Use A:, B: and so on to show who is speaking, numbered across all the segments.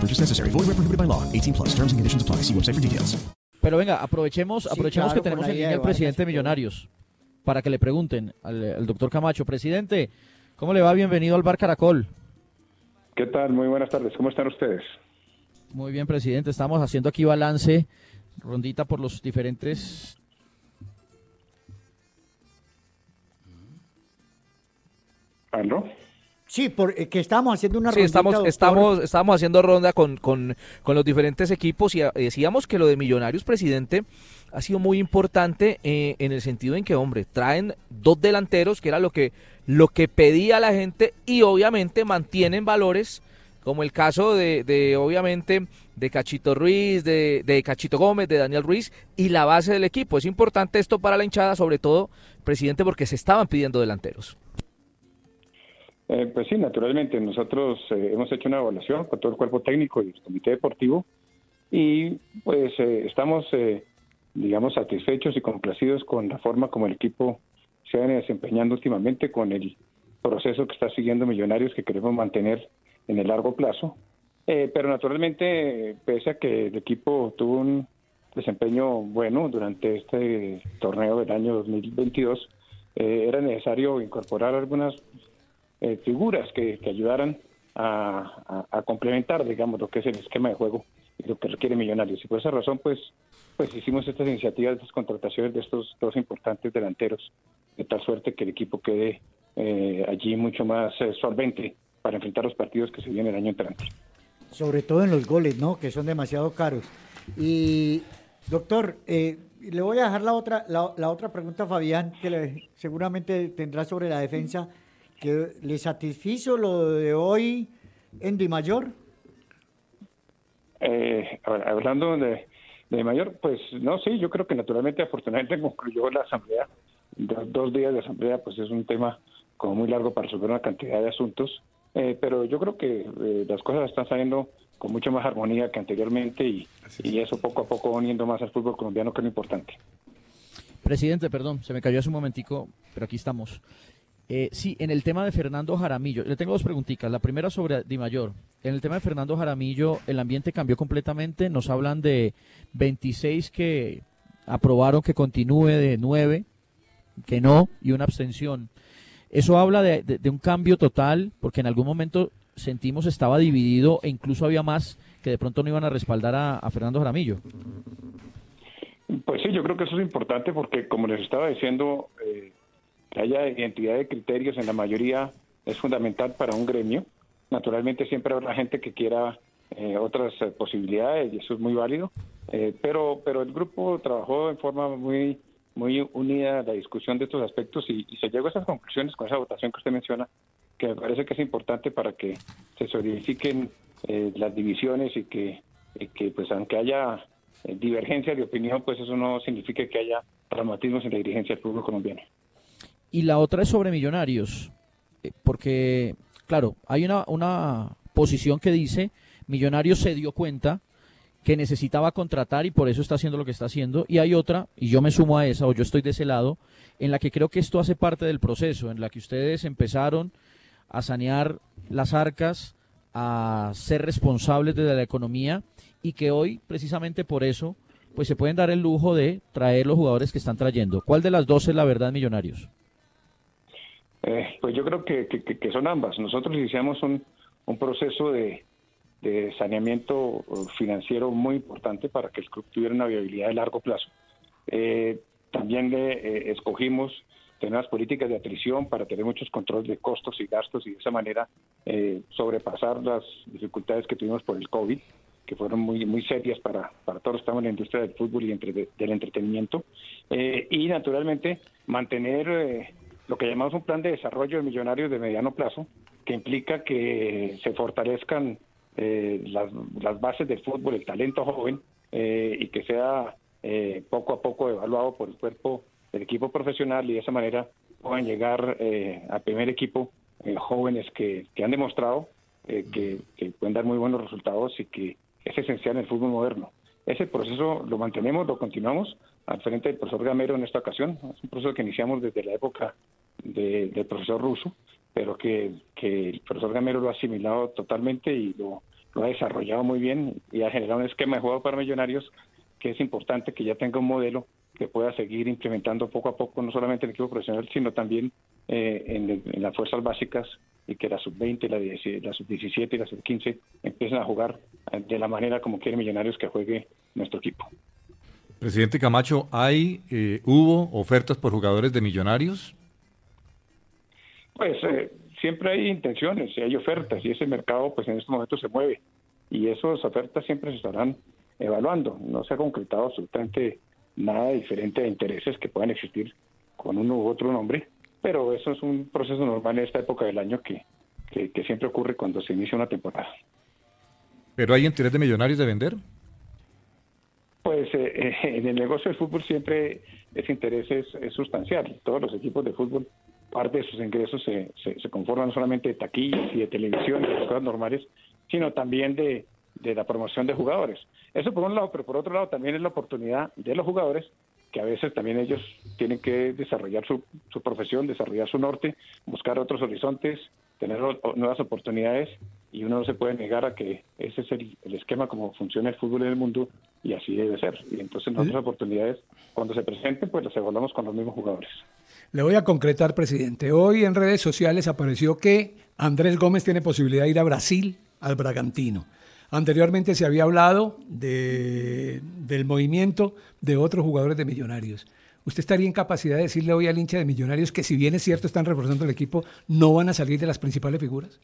A: Purchase necessary. Void where prohibited by law. 18 plus. Terms and conditions apply. See website for details.
B: Pero venga, aprovechemos,
C: Sí,
B: aprovechemos
C: claro,
B: que tenemos en línea al presidente de Millonarios para que le pregunten al, al doctor Camacho. Presidente, ¿cómo le va? Bienvenido al Bar Caracol.
D: ¿Qué tal? Muy buenas tardes. ¿Cómo están ustedes?
B: Muy bien, presidente. Estamos haciendo aquí balance, rondita por los diferentes...
D: ¿Aló?
C: Sí, porque estamos haciendo una
E: Sí, estamos,
C: rondita, doctor.
E: estamos, estamos haciendo ronda con, con, con los diferentes equipos y ah, decíamos que lo de Millonarios, presidente, ha sido muy importante eh, en el sentido en que, hombre, traen dos delanteros, que era lo que, lo que pedía la gente, y obviamente mantienen valores, como el caso de, de obviamente, de Cachito Ruiz, de, de Cachito Gómez, de Daniel Ruiz, y la base del equipo. Es importante esto para la hinchada, sobre todo, presidente, porque se estaban pidiendo delanteros.
D: Eh, pues sí, naturalmente. Nosotros eh, hemos hecho una evaluaón con todo el cuerpo técnico y el comité deportivo y pues eh, estamos, eh, digamos, satisfechos y complacidos con la forma como el equipo se viene desempeñando últimamente con el proceso que está siguiendo Millonarios que queremos mantener en el largo plazo. Pero naturalmente, pese a que el equipo tuvo un desempeño bueno durante este torneo del año 2022, eh, era necesario incorporar algunas eh, figuras que, que ayudaran a, a- a complementar, digamos, lo que es el esquema de juego y lo que requiere Millonarios. Y por esa razón, pues, pues hicimos estas iniciativas, estas contrataciones de estos dos importantes delanteros, de tal suerte que el equipo quede eh, allí mucho más eh, solvente para enfrentar los partidos que se vienen el año entrante.
C: Sobre todo en los goles, ¿no? Que son demasiado caros. Y, doctor, eh, le voy a dejar la otra, la, la otra pregunta a Fabián, que le- seguramente tendrá sobre la defensa. Que ¿Le satisfizo lo de hoy en Di Mayor?
D: Eh, hablando de, de mayor, pues no, sí, yo creo que naturalmente, afortunadamente concluyó la asamblea. Dos, dos días de asamblea, pues es un tema como muy largo para resolver una cantidad de asuntos. Eh, pero yo creo que eh, las cosas están saliendo con mucha más armonía que anteriormente y, y eso poco a poco va uniendo más al fútbol colombiano, que es lo importante.
B: Presidente, perdón, se me cayó hace un momentico, pero aquí estamos. Eh, sí, en el tema de Fernando Jaramillo, le tengo dos preguntitas. La primera sobre Di Mayor. En el tema de Fernando Jaramillo, el ambiente cambió completamente. Nos hablan de 26 que aprobaron que continúe, de 9 que no, y una abstención. Eso habla de, un cambio total, porque en algún momento sentimos estaba dividido e incluso había más que de pronto no iban a respaldar a, a Fernando Jaramillo.
D: Pues sí, yo creo que eso es importante porque, como les estaba diciendo, que haya identidad de criterios en la mayoría es fundamental para un gremio. Naturalmente siempre habrá gente que quiera eh, otras eh, posibilidades y eso es muy válido, eh, pero pero el grupo trabajó en forma muy muy unida la discusión de estos aspectos y, se llegó a esas conclusiones con esa votación que usted menciona, que me parece que es importante para que se solidifiquen eh, las divisiones y que, que pues aunque haya divergencia de opinión, pues eso no significa que haya traumatismos en la dirigencia del fútbol colombiano.
B: Y la otra es sobre Millonarios, eh, porque, claro, hay una, una posición que dice, Millonarios se dio cuenta que necesitaba contratar y por eso está haciendo lo que está haciendo, y hay otra, y yo me sumo a esa, o yo estoy de ese lado, en la que creo que esto hace parte del proceso, en la que ustedes empezaron a sanear las arcas, a ser responsables de la economía, y que hoy, precisamente por eso, pues se pueden dar el lujo de traer los jugadores que están trayendo. ¿Cuál de las dos es la verdad, Millonarios?
D: Eh, pues yo creo que, que- que- son ambas. Nosotros iniciamos un, un proceso de, de saneamiento eh, financiero muy importante para que el club tuviera una viabilidad de largo plazo. Eh, también le eh, escogimos tener unas políticas de atrición para tener muchos controles de costos y gastos y de esa manera sobrepasar las dificultades que tuvimos por el COVID, que fueron muy muy serias para, para todos los que estamos en la industria del fútbol y del entretenimiento. y naturalmente mantener lo que llamamos un plan de desarrollo de millonarios de mediano plazo, que implica que se fortalezcan eh, las, bases del fútbol, el talento joven, eh, y que sea eh, poco a poco evaluado por el cuerpo del equipo profesional y de esa manera puedan llegar al primer equipo jóvenes que, que, han demostrado que, que, pueden dar muy buenos resultados y que es esencial en el fútbol moderno. Ese proceso lo mantenemos, lo continuamos al frente del profesor Gamero en esta ocasión. Es un proceso que iniciamos desde la época de, del profesor Russo, pero que, el profesor Gamero lo ha asimilado totalmente y lo, lo ha desarrollado muy bien y ha generado un esquema de juego para millonarios que es importante que ya tenga un modelo que pueda seguir implementando poco a poco, no solamente en el equipo profesional, sino también eh, en, las fuerzas básicas y que la sub-20, la, la sub-17 y la sub-15 empiecen a jugar de la manera como quiere Millonarios que juegue nuestro equipo.
F: Presidente Camacho, ¿hay, eh, hubo ofertas por jugadores de Millonarios?
D: Pues eh, siempre hay intenciones y hay ofertas y ese mercado pues en este momento se mueve y esas ofertas siempre se estarán evaluando. No se ha concretado absolutamente nada diferente de intereses que puedan existir con uno u otro nombre, pero eso es un proceso normal en esta época del año que, que, siempre ocurre cuando se inicia una temporada.
F: ¿Pero hay interés de millonarios de vender?
D: Pues eh, en el negocio del fútbol siempre ese interés es, es sustancial. Todos los equipos de fútbol parte de sus ingresos se, se, conforman solamente de taquillas y de televisión, de las cosas normales, sino también de, de la promoción de jugadores. Eso por un lado, pero por otro lado también es la oportunidad de los jugadores que a veces también ellos tienen que desarrollar su, su profesión, desarrollar su norte, buscar otros horizontes, tener nuevas oportunidades y uno no se puede negar a que ese es el, el, esquema como funciona el fútbol en el mundo y así debe ser. Y entonces otras oportunidades, cuando se presenten, pues las evaluamos con los mismos jugadores.
G: Le voy a concretar, presidente. Hoy en redes sociales apareció que Andrés Gómez tiene posibilidad de ir a Brasil, al Bragantino. Anteriormente se había hablado de, del movimiento de otros jugadores de Millonarios. ¿Usted estaría en capacidad de decirle hoy al hincha de Millonarios que si bien es cierto están reforzando el equipo, no van a salir de las principales figuras?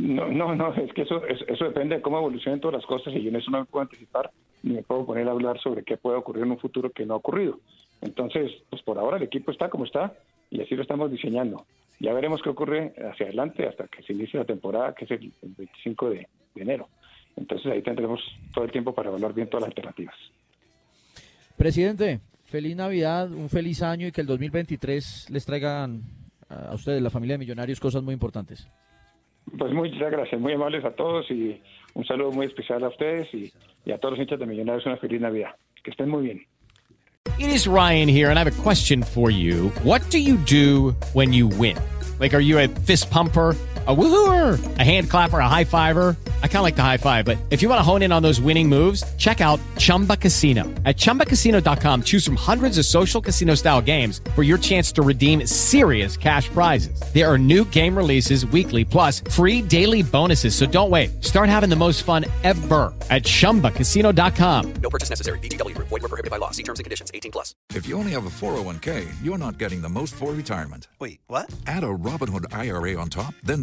D: No, no, no, es que eso, eso depende de cómo evolucionen todas las cosas y yo en eso no me puedo anticipar ni me puedo poner a hablar sobre qué puede ocurrir en un futuro que no ha ocurrido. Entonces, pues por ahora el equipo está como está y así lo estamos diseñando. Ya veremos qué ocurre hacia adelante hasta que se inicie la temporada, que es el, 25 de, enero. Entonces ahí tendremos todo el tiempo para evaluar bien todas las alternativas.
B: Presidente, feliz Navidad, un feliz año y que el 2023 les traigan a ustedes, la familia de Millonarios, cosas muy importantes.
D: Pues muchas gracias, muy amables a todos y un saludo muy especial a ustedes y, y a todos los hinchas de Millonarios una feliz Navidad. Que estén muy bien.
H: It is Ryan here, and I have a question for you. What do you do when you win? Like, are you a fist pumper? A woohooer, a hand clapper, a high fiver. I kind of like the high five, but if you want to hone in on those winning moves, check out Chumba Casino. At ChumbaCasino.com, choose from hundreds of social casino style games for your chance to redeem serious cash prizes. There are new game releases weekly, plus free daily bonuses. So don't wait. Start having the most fun ever at ChumbaCasino.com.
I: No purchase necessary. BGW. Void were prohibited by law. See terms and conditions. 18 plus.
J: If you only have a 401k, you're not getting the most for retirement.
K: Wait, what?
J: Add a Robinhood IRA on top, then